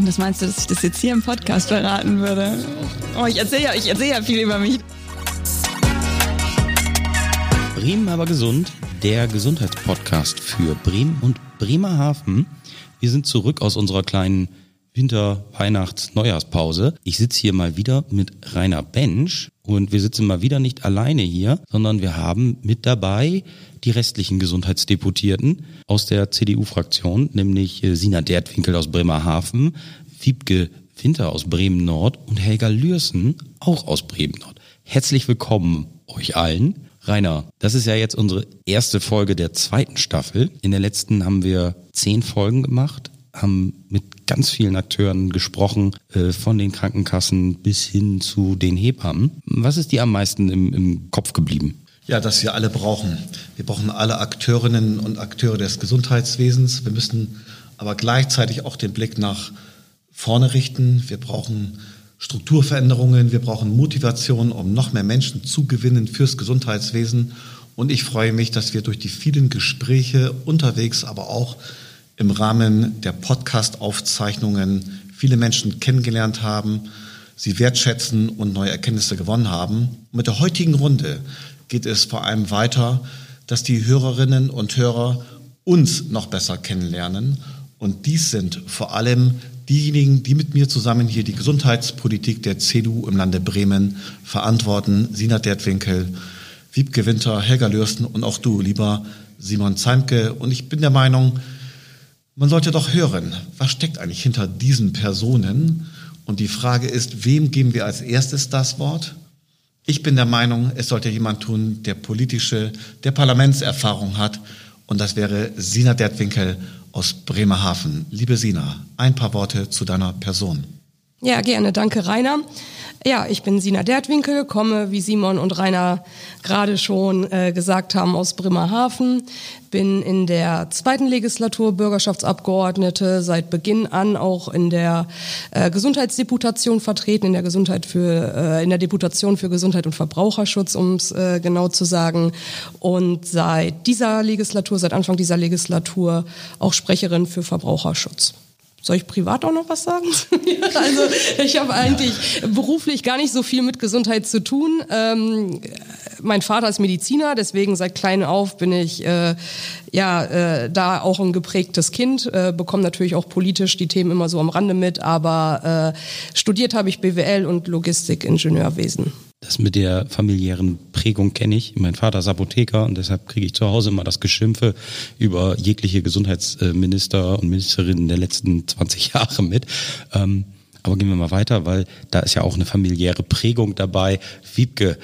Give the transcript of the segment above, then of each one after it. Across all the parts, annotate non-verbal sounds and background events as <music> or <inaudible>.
Und was meinst du, dass ich das jetzt hier im Podcast verraten würde? Oh, ich erzähle ja, ich erzähle ja viel über mich. Bremen aber gesund, der Gesundheitspodcast für Bremen und Bremerhaven. Wir sind zurück aus unserer kleinen Winter-, Weihnachts-, Neujahrspause. Ich sitze hier mal wieder mit Rainer Bensch und wir sitzen mal wieder nicht alleine hier, sondern wir haben mit dabei die restlichen Gesundheitsdeputierten aus der CDU-Fraktion, nämlich äh, Sina Dertwinkel aus Bremerhaven, Wiebke Winter aus Bremen-Nord und Helga Lürsen auch aus Bremen-Nord. Herzlich willkommen euch allen. Rainer, das ist ja jetzt unsere erste Folge der zweiten Staffel. In der letzten haben wir zehn Folgen gemacht, haben mit ganz vielen Akteuren gesprochen, äh, von den Krankenkassen bis hin zu den Hebammen. Was ist dir am meisten im, im Kopf geblieben? Ja, dass wir alle brauchen. Wir brauchen alle Akteurinnen und Akteure des Gesundheitswesens. Wir müssen aber gleichzeitig auch den Blick nach vorne richten. Wir brauchen Strukturveränderungen, wir brauchen Motivation, um noch mehr Menschen zu gewinnen fürs Gesundheitswesen. Und ich freue mich, dass wir durch die vielen Gespräche unterwegs, aber auch im Rahmen der Podcast-Aufzeichnungen viele Menschen kennengelernt haben, sie wertschätzen und neue Erkenntnisse gewonnen haben. Mit der heutigen Runde geht es vor allem weiter, dass die Hörerinnen und Hörer uns noch besser kennenlernen. Und dies sind vor allem diejenigen, die mit mir zusammen hier die Gesundheitspolitik der CDU im Lande Bremen verantworten. Sina Dertwinkel, Wiebke Winter, Helga Lürsten und auch du, lieber Simon Zeimke. Und ich bin der Meinung, man sollte doch hören, was steckt eigentlich hinter diesen Personen? Und die Frage ist, wem geben wir als erstes das Wort? Ich bin der Meinung, es sollte jemand tun, der politische, der Parlamentserfahrung hat. Und das wäre Sina Dertwinkel aus Bremerhaven. Liebe Sina, ein paar Worte zu deiner Person. Ja, gerne. Danke, Rainer. Ja, ich bin Sina Dertwinkel, komme, wie Simon und Rainer gerade schon äh, gesagt haben, aus Bremerhaven, bin in der zweiten Legislatur Bürgerschaftsabgeordnete, seit Beginn an auch in der äh, Gesundheitsdeputation vertreten, in der Gesundheit für, äh, in der Deputation für Gesundheit und Verbraucherschutz, um es äh, genau zu sagen, und seit dieser Legislatur, seit Anfang dieser Legislatur auch Sprecherin für Verbraucherschutz. Soll ich privat auch noch was sagen? <laughs> also ich habe eigentlich beruflich gar nicht so viel mit Gesundheit zu tun. Ähm, mein Vater ist Mediziner, deswegen seit klein auf bin ich äh, ja äh, da auch ein geprägtes Kind, äh, bekomme natürlich auch politisch die Themen immer so am Rande mit, aber äh, studiert habe ich BWL und Logistikingenieurwesen. Das mit der familiären Prägung kenne ich. Mein Vater ist Apotheker und deshalb kriege ich zu Hause immer das Geschimpfe über jegliche Gesundheitsminister und Ministerinnen der letzten 20 <laughs> Jahre mit. Ähm, aber gehen wir mal weiter, weil da ist ja auch eine familiäre Prägung dabei. Wiebke,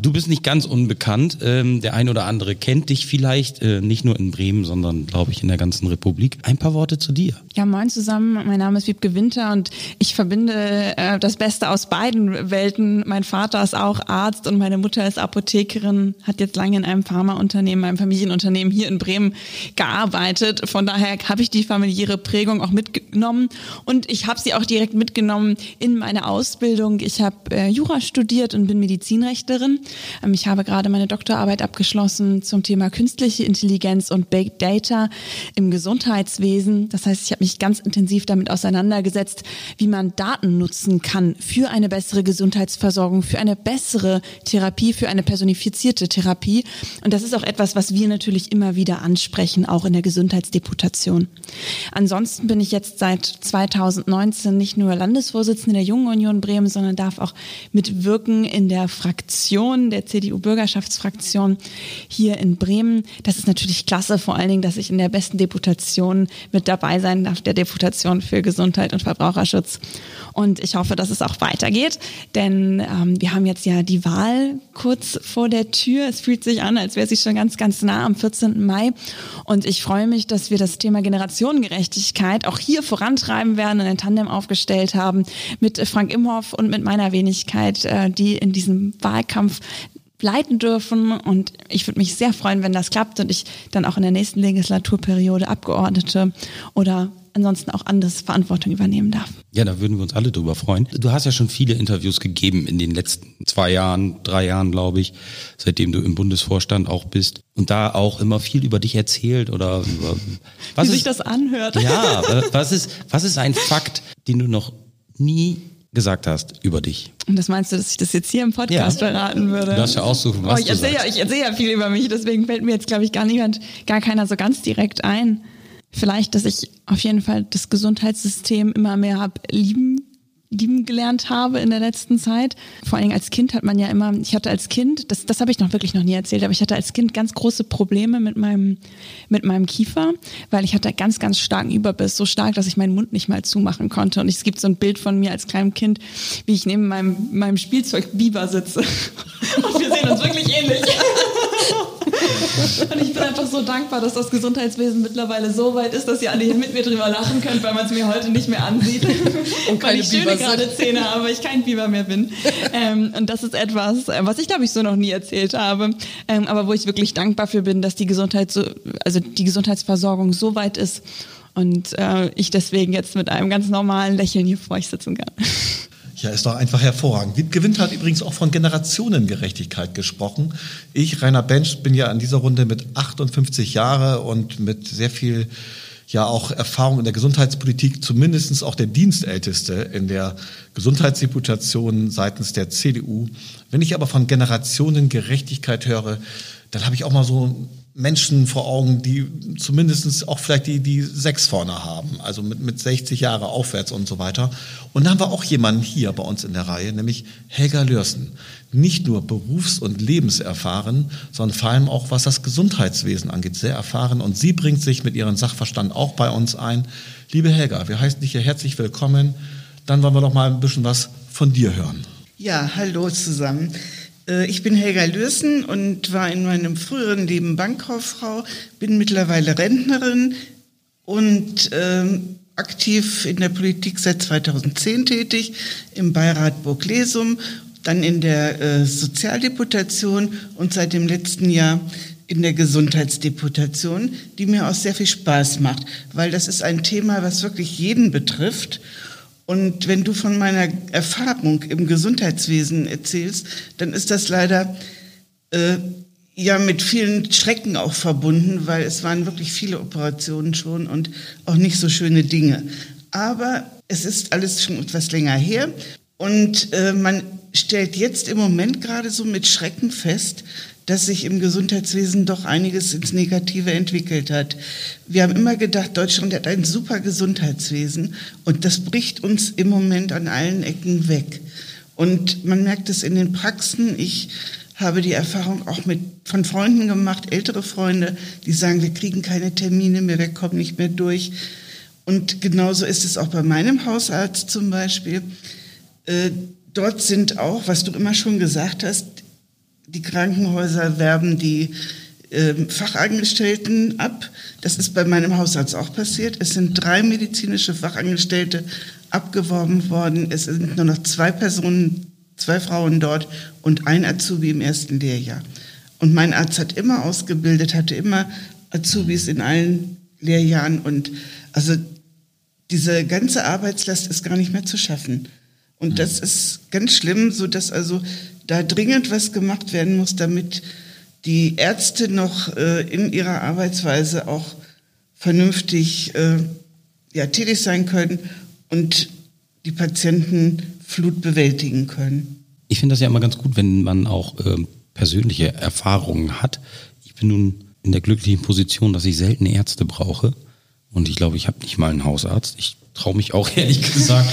du bist nicht ganz unbekannt. Ähm, der ein oder andere kennt dich vielleicht, äh, nicht nur in Bremen, sondern glaube ich in der ganzen Republik. Ein paar Worte zu dir. Ja, moin zusammen. Mein Name ist Wiebke Winter und ich verbinde äh, das Beste aus beiden Welten. Mein Vater ist auch Arzt und meine Mutter ist Apothekerin, hat jetzt lange in einem Pharmaunternehmen, einem Familienunternehmen hier in Bremen gearbeitet. Von daher habe ich die familiäre Prägung auch mitgenommen und ich habe sie auch direkt mitgenommen mitgenommen in meine Ausbildung. Ich habe äh, Jura studiert und bin Medizinrechtlerin. Ähm, ich habe gerade meine Doktorarbeit abgeschlossen zum Thema künstliche Intelligenz und Big Data im Gesundheitswesen. Das heißt, ich habe mich ganz intensiv damit auseinandergesetzt, wie man Daten nutzen kann für eine bessere Gesundheitsversorgung, für eine bessere Therapie, für eine personifizierte Therapie. Und das ist auch etwas, was wir natürlich immer wieder ansprechen, auch in der Gesundheitsdeputation. Ansonsten bin ich jetzt seit 2019 nicht nur Land Landesvorsitzende der Jungen Union Bremen, sondern darf auch mitwirken in der Fraktion, der CDU-Bürgerschaftsfraktion hier in Bremen. Das ist natürlich klasse, vor allen Dingen, dass ich in der besten Deputation mit dabei sein darf, der Deputation für Gesundheit und Verbraucherschutz. Und ich hoffe, dass es auch weitergeht, denn ähm, wir haben jetzt ja die Wahl kurz vor der Tür. Es fühlt sich an, als wäre sie schon ganz, ganz nah am 14. Mai. Und ich freue mich, dass wir das Thema Generationengerechtigkeit auch hier vorantreiben werden und ein Tandem aufgestellt haben mit Frank Imhoff und mit meiner Wenigkeit, äh, die in diesem Wahlkampf leiten dürfen. Und ich würde mich sehr freuen, wenn das klappt und ich dann auch in der nächsten Legislaturperiode Abgeordnete oder ansonsten auch anders Verantwortung übernehmen darf. Ja, da würden wir uns alle drüber freuen. Du hast ja schon viele Interviews gegeben in den letzten zwei Jahren, drei Jahren, glaube ich, seitdem du im Bundesvorstand auch bist und da auch immer viel über dich erzählt oder über was Wie ist, sich das anhört. Ja, was ist, was ist ein Fakt, den du noch nie gesagt hast über dich. Und das meinst du, dass ich das jetzt hier im Podcast ja. verraten würde? Du darfst ja aussuchen, was oh, ich erzähle ja, ich erzähle ja viel über mich, deswegen fällt mir jetzt, glaube ich, gar niemand, gar keiner so ganz direkt ein. Vielleicht, dass ich auf jeden Fall das Gesundheitssystem immer mehr hab lieben lieben gelernt habe in der letzten Zeit. Vor allen Dingen als Kind hat man ja immer, ich hatte als Kind, das, das habe ich noch wirklich noch nie erzählt, aber ich hatte als Kind ganz große Probleme mit meinem, mit meinem Kiefer, weil ich hatte ganz, ganz starken Überbiss, so stark, dass ich meinen Mund nicht mal zumachen konnte. Und es gibt so ein Bild von mir als kleinem Kind, wie ich neben meinem, meinem Spielzeug Biber sitze. <laughs> Und wir sehen uns wirklich ähnlich. <laughs> <laughs> Und ich bin einfach so dankbar, dass das Gesundheitswesen mittlerweile so weit ist, dass ihr alle hier mit mir drüber lachen könnt, weil man es mir heute nicht mehr ansieht. <laughs> Und weil ich schöne gerade Zähne habe, aber ich kein Biber mehr bin. <laughs> Ähm, und das ist etwas, äh, was ich glaube ich so noch nie erzählt habe, ähm, aber wo ich wirklich dankbar für bin, dass die Gesundheit so, also die Gesundheitsversorgung so weit ist und äh, ich deswegen jetzt mit einem ganz normalen Lächeln hier vor euch sitzen kann. Ja, ist doch einfach hervorragend. Wiebke hat übrigens auch von Generationengerechtigkeit gesprochen. Ich, Rainer Bench, bin ja an dieser Runde mit 58 Jahre und mit sehr viel ja auch Erfahrung in der Gesundheitspolitik, zumindestens auch der Dienstälteste in der Gesundheitsreputation seitens der CDU. Wenn ich aber von Generationengerechtigkeit höre, dann habe ich auch mal so Menschen vor Augen, die zumindest auch vielleicht die, die sechs vorne haben, also mit, mit 60 Jahre aufwärts und so weiter. Und dann haben wir auch jemanden hier bei uns in der Reihe, nämlich Helga Lürsen. Nicht nur berufs- und lebenserfahren, sondern vor allem auch was das Gesundheitswesen angeht, sehr erfahren. Und sie bringt sich mit ihrem Sachverstand auch bei uns ein. Liebe Helga, wir heißen dich hier herzlich willkommen. Dann wollen wir noch mal ein bisschen was von dir hören. Ja, hallo zusammen. Äh, ich bin Helga Lürsen und war in meinem früheren Leben Bankkauffrau, bin mittlerweile Rentnerin und ähm, aktiv in der Politik seit 2010 tätig, im Beirat Burg Lesum, dann in der äh, Sozialdeputation und seit dem letzten Jahr in der Gesundheitsdeputation, die mir auch sehr viel Spaß macht, weil das ist ein Thema, was wirklich jeden betrifft und wenn du von meiner Erfahrung im Gesundheitswesen erzählst, dann ist das leider äh, ja mit vielen Schrecken auch verbunden, weil es waren wirklich viele Operationen schon und auch nicht so schöne Dinge. Aber es ist alles schon etwas länger her und äh, man stellt jetzt im Moment gerade so mit Schrecken fest, dass sich im Gesundheitswesen doch einiges ins Negative entwickelt hat. Wir haben immer gedacht, Deutschland hat ein super Gesundheitswesen und das bricht uns im Moment an allen Ecken weg. Und man merkt es in den Praxen. Ich habe die Erfahrung auch mit, von Freunden gemacht, ältere Freunde, die sagen, wir kriegen keine Termine mehr, wir kommen nicht mehr durch. Und genauso ist es auch bei meinem Hausarzt zum Beispiel. Äh, dort sind auch, was du immer schon gesagt hast, die Krankenhäuser werben die äh, Fachangestellten ab. Das ist bei meinem Hausarzt auch passiert. Es sind drei medizinische Fachangestellte abgeworben worden. Es sind nur noch zwei Personen, zwei Frauen dort und ein Azubi im ersten Lehrjahr. Und mein Arzt hat immer ausgebildet, hatte immer Azubis in allen Lehrjahren und also diese ganze Arbeitslast ist gar nicht mehr zu schaffen. Und das ist ganz schlimm, so dass also da dringend was gemacht werden muss, damit die Ärzte noch äh, in ihrer Arbeitsweise auch vernünftig äh, ja, tätig sein können und die Patientenflut bewältigen können. Ich finde das ja immer ganz gut, wenn man auch äh, persönliche Erfahrungen hat. Ich bin nun in der glücklichen Position, dass ich selten Ärzte brauche. Und ich glaube, ich habe nicht mal einen Hausarzt. Ich traue mich auch <laughs> ehrlich gesagt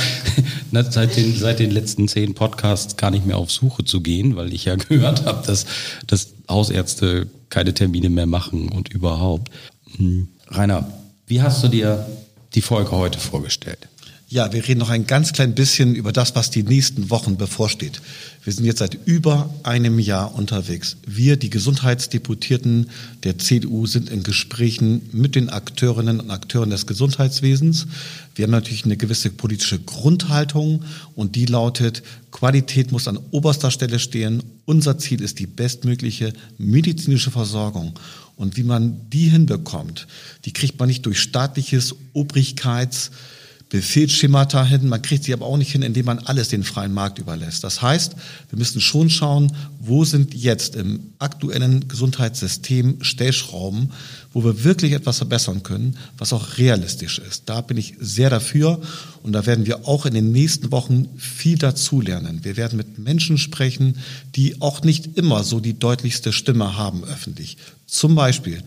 seit den, seit den letzten zehn Podcasts gar nicht mehr auf Suche zu gehen, weil ich ja <laughs> gehört habe, dass, dass Hausärzte keine Termine mehr machen und überhaupt. Hm. Rainer, wie hast du dir die Folge heute vorgestellt? Ja, wir reden noch ein ganz klein bisschen über das, was die nächsten Wochen bevorsteht. Wir sind jetzt seit über einem Jahr unterwegs. Wir, die Gesundheitsdeputierten der CDU, sind in Gesprächen mit den Akteurinnen und Akteuren des Gesundheitswesens. Wir haben natürlich eine gewisse politische Grundhaltung und die lautet, Qualität muss an oberster Stelle stehen. Unser Ziel ist die bestmögliche medizinische Versorgung. Und wie man die hinbekommt, die kriegt man nicht durch staatliches Obrigkeits- Befehlsschemata hin. Man kriegt sie aber auch nicht hin, indem man alles den freien Markt überlässt. Das heißt, wir müssen schon schauen, wo sind jetzt im aktuellen Gesundheitssystem Stellschrauben, wo wir wirklich etwas verbessern können, was auch realistisch ist. Da bin ich sehr dafür und da werden wir auch in den nächsten Wochen viel dazulernen. Wir werden mit Menschen sprechen, die auch nicht immer so die deutlichste Stimme haben öffentlich. Zum Beispiel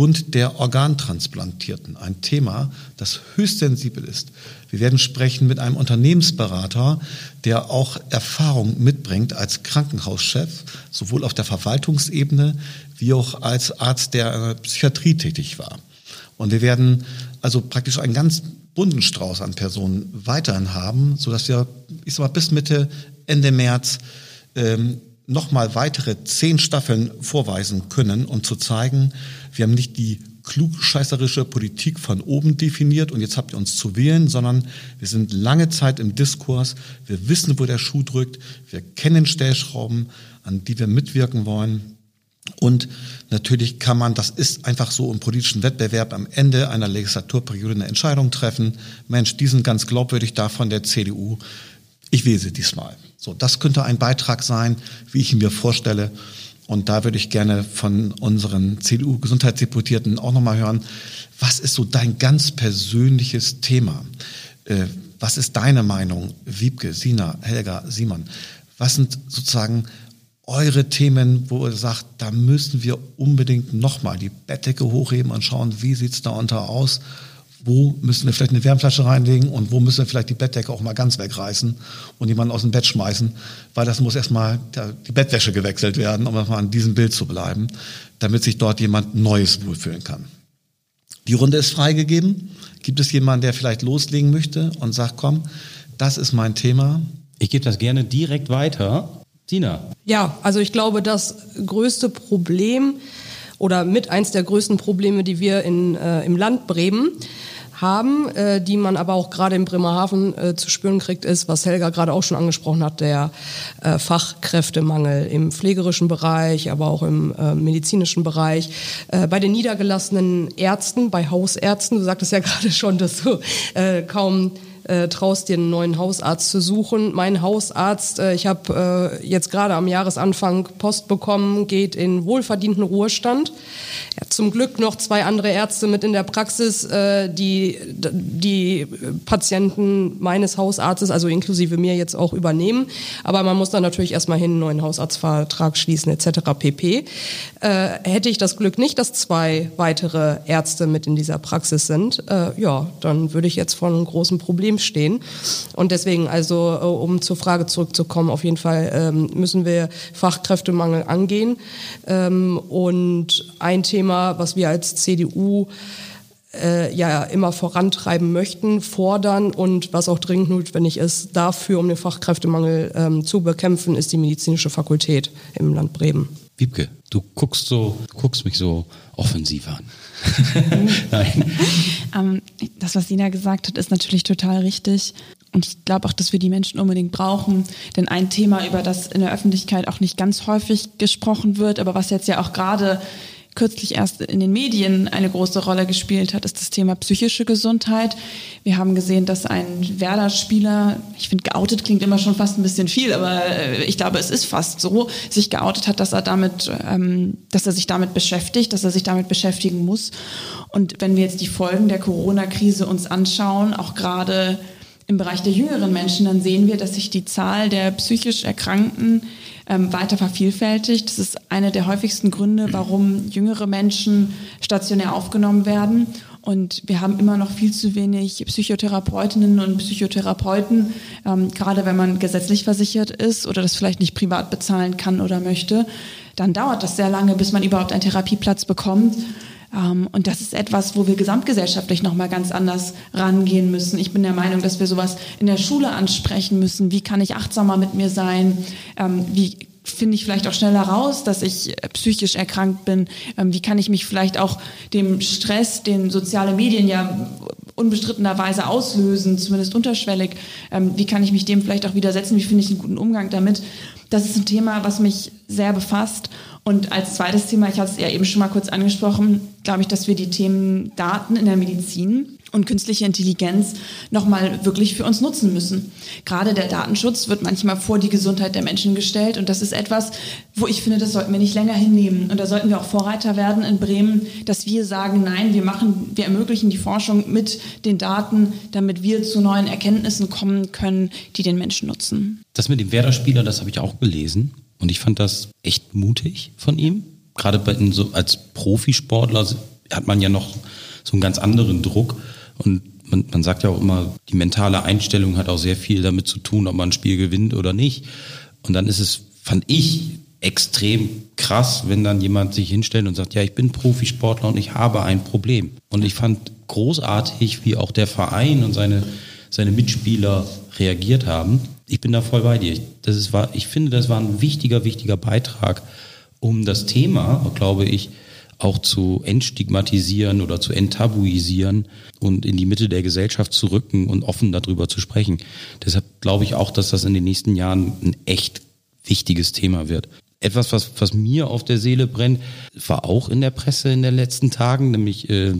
Bund der Organtransplantierten, ein Thema, das höchst sensibel ist. Wir werden sprechen mit einem Unternehmensberater, der auch Erfahrung mitbringt als Krankenhauschef, sowohl auf der Verwaltungsebene wie auch als Arzt der Psychiatrie tätig war. Und wir werden also praktisch einen ganz bunten Strauß an Personen weiterhin haben, sodass wir, ich sag mal, bis Mitte, Ende März ähm, nochmal weitere zehn Staffeln vorweisen können, um zu zeigen, wir haben nicht die klugscheißerische Politik von oben definiert und jetzt habt ihr uns zu wählen, sondern wir sind lange Zeit im Diskurs, wir wissen, wo der Schuh drückt, wir kennen Stellschrauben, an die wir mitwirken wollen. Und natürlich kann man, das ist einfach so im politischen Wettbewerb, am Ende einer Legislaturperiode eine Entscheidung treffen. Mensch, die sind ganz glaubwürdig da von der CDU. Ich wähle sie diesmal. So, das könnte ein Beitrag sein, wie ich ihn mir vorstelle. Und da würde ich gerne von unseren CDU-Gesundheitsdeputierten auch nochmal hören, was ist so dein ganz persönliches Thema? Äh, was ist deine Meinung, Wiebke, Sina, Helga, Simon? Was sind sozusagen eure Themen, wo ihr sagt, da müssen wir unbedingt nochmal die Bettdecke hochheben und schauen, wie sieht's da unter aus? Wo müssen wir vielleicht eine Wärmflasche reinlegen und wo müssen wir vielleicht die Bettdecke auch mal ganz wegreißen und jemanden aus dem Bett schmeißen, weil das muss erstmal die Bettwäsche gewechselt werden, um mal an diesem Bild zu bleiben, damit sich dort jemand Neues wohlfühlen kann. Die Runde ist freigegeben. Gibt es jemanden, der vielleicht loslegen möchte und sagt, komm, das ist mein Thema? Ich gebe das gerne direkt weiter. Tina. Ja, also ich glaube, das größte Problem oder mit eins der größten Probleme, die wir in, äh, im Land Bremen haben, äh, die man aber auch gerade in Bremerhaven äh, zu spüren kriegt, ist, was Helga gerade auch schon angesprochen hat, der äh, Fachkräftemangel im pflegerischen Bereich, aber auch im äh, medizinischen Bereich, äh, bei den niedergelassenen Ärzten, bei Hausärzten. Du sagtest ja <laughs> gerade schon, dass du äh, kaum äh, traust dir einen neuen Hausarzt zu suchen. Mein Hausarzt, äh, ich habe äh, jetzt gerade am Jahresanfang Post bekommen, geht in wohlverdienten Ruhestand. Hat zum Glück noch zwei andere Ärzte mit in der Praxis, äh, die die Patienten meines Hausarztes, also inklusive mir jetzt auch übernehmen. Aber man muss dann natürlich erstmal hin einen neuen Hausarztvertrag schließen etc. pp. Äh, hätte ich das Glück nicht, dass zwei weitere Ärzte mit in dieser Praxis sind, äh, ja, dann würde ich jetzt vor einem großen Problem stehen. Und deswegen, also äh, um zur Frage zurückzukommen, auf jeden Fall ähm, müssen wir Fachkräftemangel angehen. Ähm, und ein Thema, was wir als CDU äh, ja immer vorantreiben möchten, fordern und was auch dringend notwendig ist, dafür, um den Fachkräftemangel ähm, zu bekämpfen, ist die medizinische Fakultät im Land Bremen. Wiebke, du guckst so, guckst mich so offensiv an. <laughs> Nein. Ähm, das, was Sina gesagt hat, ist natürlich total richtig. Und ich glaube auch, dass wir die Menschen unbedingt brauchen. Denn ein Thema, über das in der Öffentlichkeit auch nicht ganz häufig gesprochen wird, aber was jetzt ja auch gerade kürzlich erst in den Medien eine große Rolle gespielt hat, ist das Thema psychische Gesundheit. Wir haben gesehen, dass ein Werder-Spieler, ich finde geoutet klingt immer schon fast ein bisschen viel, aber äh, ich glaube, es ist fast so, sich geoutet hat, dass er damit, ähm, dass er sich damit beschäftigt, dass er sich damit beschäftigen muss. Und wenn wir jetzt die Folgen der Corona-Krise uns anschauen, auch gerade im Bereich der jüngeren Menschen, dann sehen wir, dass sich die Zahl der psychisch Erkrankten ähm, weiter vervielfältigt. Das ist einer der häufigsten Gründe, warum jüngere Menschen stationär aufgenommen werden. Und wir haben immer noch viel zu wenig Psychotherapeutinnen und Psychotherapeuten, ähm, gerade wenn man gesetzlich versichert ist oder das vielleicht nicht privat bezahlen kann oder möchte. Dann dauert das sehr lange, bis man überhaupt einen Therapieplatz bekommt. Ähm, und das ist etwas, wo wir gesamtgesellschaftlich nochmal ganz anders rangehen müssen. Ich bin der Meinung, dass wir sowas in der Schule ansprechen müssen. Wie kann ich achtsamer mit mir sein? Ähm, wie finde ich vielleicht auch schneller raus, dass ich äh, psychisch erkrankt bin? Ähm, wie kann ich mich vielleicht auch dem Stress, den soziale Medien ja unbestrittenerweise auslösen, zumindest unterschwellig? Wie kann ich mich dem vielleicht auch widersetzen? Wie finde ich einen guten Umgang damit? Das ist ein Thema, was mich sehr befasst. Und als zweites Thema, ich hatte es ja eben schon mal kurz angesprochen, glaube ich, dass wir die Themen Daten in der Medizin und künstliche Intelligenz nochmal wirklich für uns nutzen müssen. Gerade der Datenschutz wird manchmal vor die Gesundheit der Menschen gestellt und das ist etwas, wo ich finde, das sollten wir nicht länger hinnehmen. Und da sollten wir auch Vorreiter werden in Bremen, dass wir sagen, nein, wir machen, wir ermöglichen die Forschung mit den Daten, damit wir zu neuen Erkenntnissen kommen können, die den Menschen nutzen. Das mit dem Werder-Spieler, das habe ich auch gelesen und ich fand das echt mutig von ihm. Gerade bei, so als Profisportler hat man ja noch so einen ganz anderen Druck und man, man sagt ja auch immer, die mentale Einstellung hat auch sehr viel damit zu tun, ob man ein Spiel gewinnt oder nicht. Und dann ist es, fand ich, extrem krass, wenn dann jemand sich hinstellt und sagt, ja, ich bin Profisportler und ich habe ein Problem. Und ich fand großartig, wie auch der Verein und seine, seine Mitspieler reagiert haben. Ich bin da voll bei dir. Das ist, war, ich finde, das war ein wichtiger, wichtiger Beitrag, um das Thema, glaube ich, auch zu entstigmatisieren oder zu enttabuisieren und in die Mitte der Gesellschaft zu rücken und offen darüber zu sprechen. Deshalb glaube ich auch, dass das in den nächsten Jahren ein echt wichtiges Thema wird. Etwas, was, was mir auf der Seele brennt, war auch in der Presse in den letzten Tagen, nämlich äh,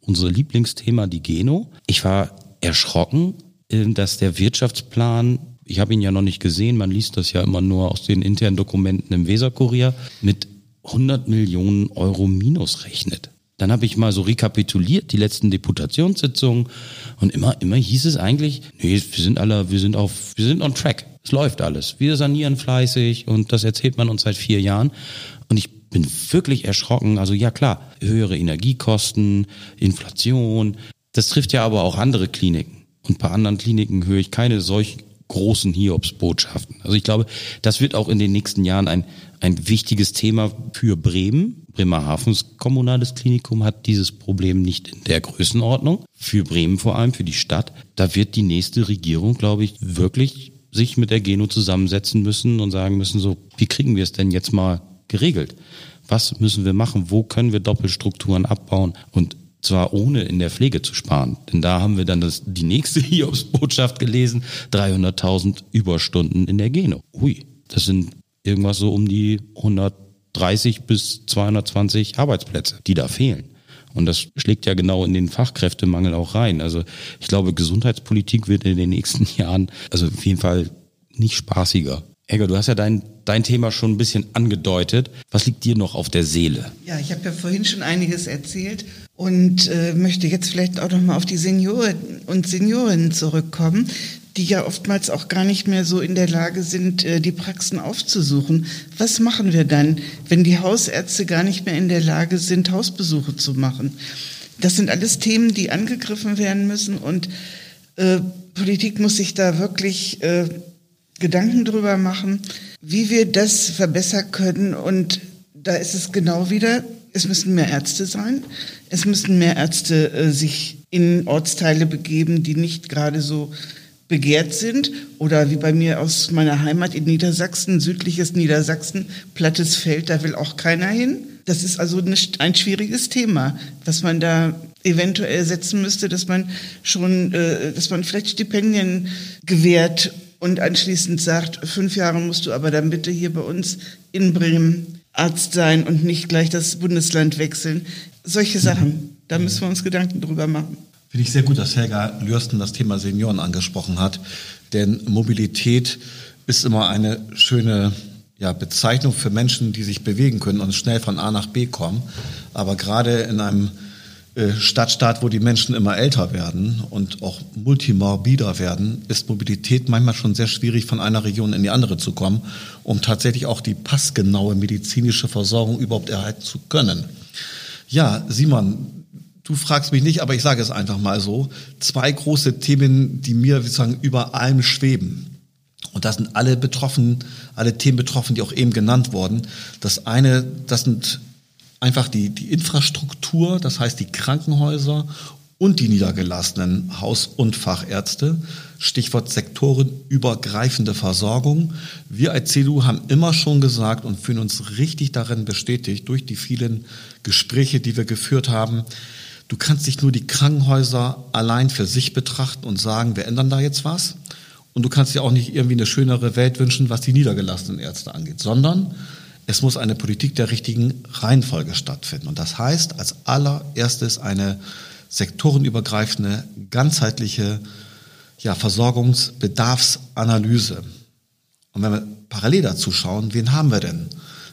unser Lieblingsthema, die Geno. Ich war erschrocken, äh, dass der Wirtschaftsplan ich habe ihn ja noch nicht gesehen, man liest das ja immer nur aus den internen Dokumenten im Weserkurier, mit 100 Millionen Euro Minus rechnet. Dann habe ich mal so rekapituliert die letzten Deputationssitzungen und immer immer hieß es eigentlich, nee, wir sind alle, wir sind auf, wir sind on track. Es läuft alles. Wir sanieren fleißig und das erzählt man uns seit vier Jahren. Und ich bin wirklich erschrocken. Also ja klar, höhere Energiekosten, Inflation. Das trifft ja aber auch andere Kliniken. Und bei anderen Kliniken höre ich keine solch großen Hiobsbotschaften. Also ich glaube, das wird auch in den nächsten Jahren ein, ein wichtiges Thema für Bremen. Bremerhavens kommunales Klinikum hat dieses Problem nicht in der Größenordnung. Für Bremen vor allem, für die Stadt. Da wird die nächste Regierung, glaube ich, wirklich sich mit der Geno zusammensetzen müssen und sagen müssen, so, wie kriegen wir es denn jetzt mal geregelt? Was müssen wir machen? Wo können wir Doppelstrukturen abbauen? Und zwar ohne in der Pflege zu sparen. Denn da haben wir dann das, die nächste <laughs> Hiobs-Botschaft gelesen, 300.000 Überstunden in der Geno. Ui, das sind irgendwas so um die 130 bis 220 Arbeitsplätze, die da fehlen. Und das schlägt ja genau in den Fachkräftemangel auch rein. Also ich glaube, Gesundheitspolitik wird in den nächsten <laughs> Jahren, also auf jeden Fall nicht spaßiger. Egger, du hast ja dein, dein Thema schon ein bisschen angedeutet. Was liegt dir noch auf der Seele? Ja, ich habe ja vorhin schon einiges erzählt und äh, möchte jetzt vielleicht auch noch mal auf die Senioren und Seniorinnen zurückkommen, die ja oftmals auch gar nicht mehr so in der Lage sind, äh, die Praxen aufzusuchen. Was machen wir dann, wenn die Hausärzte gar nicht mehr in der Lage sind, Hausbesuche zu machen? Das sind alles Themen, die angegriffen werden müssen und äh, Politik muss sich da wirklich äh, Gedanken drüber machen, wie wir das verbessern können. Und da ist es genau wieder, es müssen mehr Ärzte sein. Es müssen mehr Ärzte äh, sich in Ortsteile begeben, die nicht gerade so begehrt sind. Oder wie bei mir aus meiner Heimat in Niedersachsen, südliches Niedersachsen, plattes Feld, da will auch keiner hin. Das ist also ein schwieriges Thema, was man da eventuell setzen müsste, dass man schon, äh, dass man vielleicht Stipendien gewährt und anschließend sagt, fünf Jahre musst du aber dann bitte hier bei uns in Bremen Arzt sein und nicht gleich das Bundesland wechseln. Solche Sachen, da müssen wir uns Gedanken drüber machen. Finde ich sehr gut, dass Helga Lürsten das Thema Senioren angesprochen hat, denn Mobilität ist immer eine schöne ja, Bezeichnung für Menschen, die sich bewegen können und schnell von A nach B kommen. Aber gerade in einem Stadtstaat, wo die Menschen immer älter werden und auch multimorbider werden, ist Mobilität manchmal schon sehr schwierig, von einer Region in die andere zu kommen, um tatsächlich auch die passgenaue medizinische Versorgung überhaupt erhalten zu können. Ja, Simon, du fragst mich nicht, aber ich sage es einfach mal so. Zwei große Themen, die mir sozusagen über allem schweben. Und das sind alle betroffen, alle Themen betroffen, die auch eben genannt wurden. Das eine, das sind einfach die, die Infrastruktur, das heißt die Krankenhäuser und die niedergelassenen Haus- und Fachärzte. Stichwort sektorenübergreifende Versorgung. Wir als CDU haben immer schon gesagt und fühlen uns richtig darin bestätigt durch die vielen Gespräche, die wir geführt haben. Du kannst nicht nur die Krankenhäuser allein für sich betrachten und sagen, wir ändern da jetzt was. Und du kannst dir auch nicht irgendwie eine schönere Welt wünschen, was die niedergelassenen Ärzte angeht, sondern es muss eine Politik der richtigen Reihenfolge stattfinden. Und das heißt als allererstes eine sektorenübergreifende, ganzheitliche ja, Versorgungsbedarfsanalyse. Und wenn wir parallel dazu schauen, wen haben wir denn?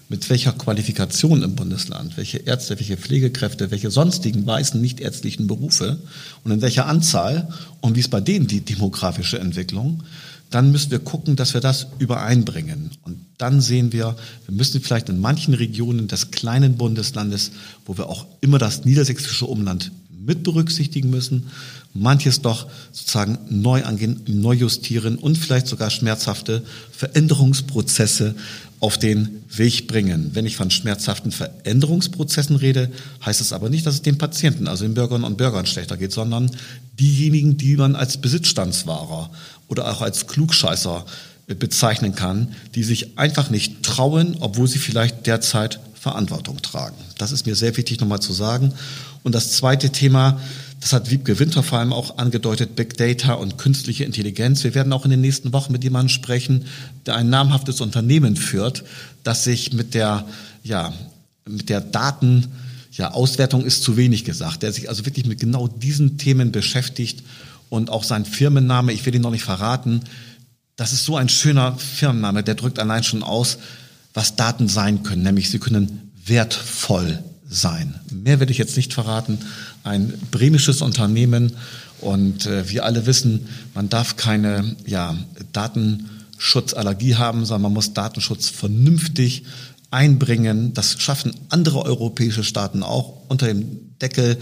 Mit welcher Qualifikation im Bundesland? Welche Ärzte, welche Pflegekräfte, welche sonstigen weißen nichtärztlichen Berufe und in welcher Anzahl und wie ist bei denen die demografische Entwicklung? Dann müssen wir gucken, dass wir das übereinbringen. Und dann sehen wir, wir müssen vielleicht in manchen Regionen des kleinen Bundeslandes, wo wir auch immer das niedersächsische Umland mit berücksichtigen müssen, manches doch sozusagen neu angehen, neu justieren und vielleicht sogar schmerzhafte Veränderungsprozesse auf den Weg bringen. Wenn ich von schmerzhaften Veränderungsprozessen rede, heißt es aber nicht, dass es den Patienten, also den Bürgerinnen und Bürgern schlechter geht, sondern diejenigen, die man als Besitzstandswahrer oder auch als Klugscheißer bezeichnen kann, die sich einfach nicht trauen, obwohl sie vielleicht derzeit Verantwortung tragen. Das ist mir sehr wichtig nochmal zu sagen. Und das zweite Thema, das hat Wiebke Winter vor allem auch angedeutet, Big Data und künstliche Intelligenz. Wir werden auch in den nächsten Wochen mit jemandem sprechen, der ein namhaftes Unternehmen führt, das sich mit der, ja, mit der Daten, ja, Auswertung ist zu wenig gesagt, der sich also wirklich mit genau diesen Themen beschäftigt und auch sein Firmenname, ich will ihn noch nicht verraten, das ist so ein schöner Firmenname, der drückt allein schon aus, was Daten sein können, nämlich sie können wertvoll sein. Mehr werde ich jetzt nicht verraten. Ein bremisches Unternehmen und äh, wir alle wissen, man darf keine ja, Datenschutzallergie haben, sondern man muss Datenschutz vernünftig einbringen. Das schaffen andere europäische Staaten auch unter dem Deckel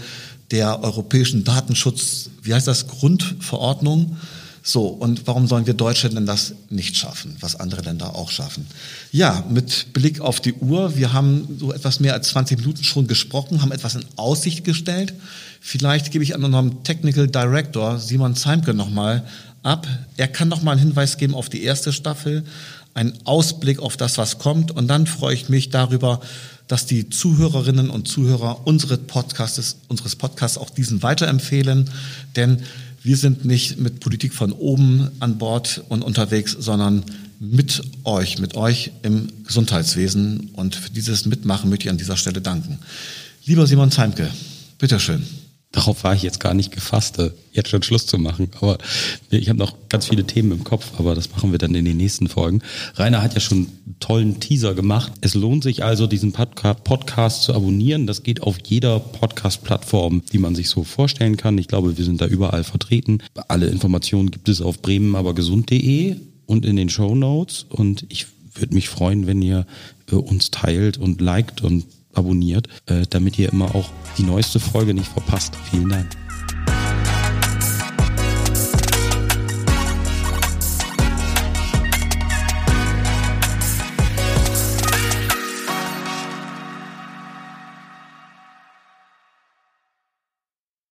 der europäischen Datenschutz, wie heißt das, Grundverordnung. So, und warum sollen wir Deutsche denn das nicht schaffen, was andere Länder auch schaffen? Ja, mit Blick auf die Uhr, wir haben so etwas mehr als 20 Minuten schon gesprochen, haben etwas in Aussicht gestellt. Vielleicht gebe ich an unserem Technical Director Simon Zeimke nochmal ab. Er kann nochmal einen Hinweis geben auf die erste Staffel, einen Ausblick auf das, was kommt. Und dann freue ich mich darüber, dass die Zuhörerinnen und Zuhörer unseres Podcasts, unseres Podcasts auch diesen weiterempfehlen. Denn wir sind nicht mit Politik von oben an Bord und unterwegs, sondern mit euch, mit euch im Gesundheitswesen. Und für dieses Mitmachen möchte ich an dieser Stelle danken. Lieber Simon Zeimke, bitteschön. Darauf war ich jetzt gar nicht gefasst, äh, jetzt schon Schluss zu machen. Aber ich habe noch ganz viele Themen im Kopf, aber das machen wir dann in den nächsten Folgen. Rainer hat ja schon einen tollen Teaser gemacht. Es lohnt sich also, diesen Podcast zu abonnieren. Das geht auf jeder Podcast-Plattform, die man sich so vorstellen kann. Ich glaube, wir sind da überall vertreten. Alle Informationen gibt es auf bremenabergesund.de und in den Show Notes. Und ich würde mich freuen, wenn ihr äh, uns teilt und liked und abonniert, äh, damit ihr immer auch die neueste Folge nicht verpasst. Vielen Dank.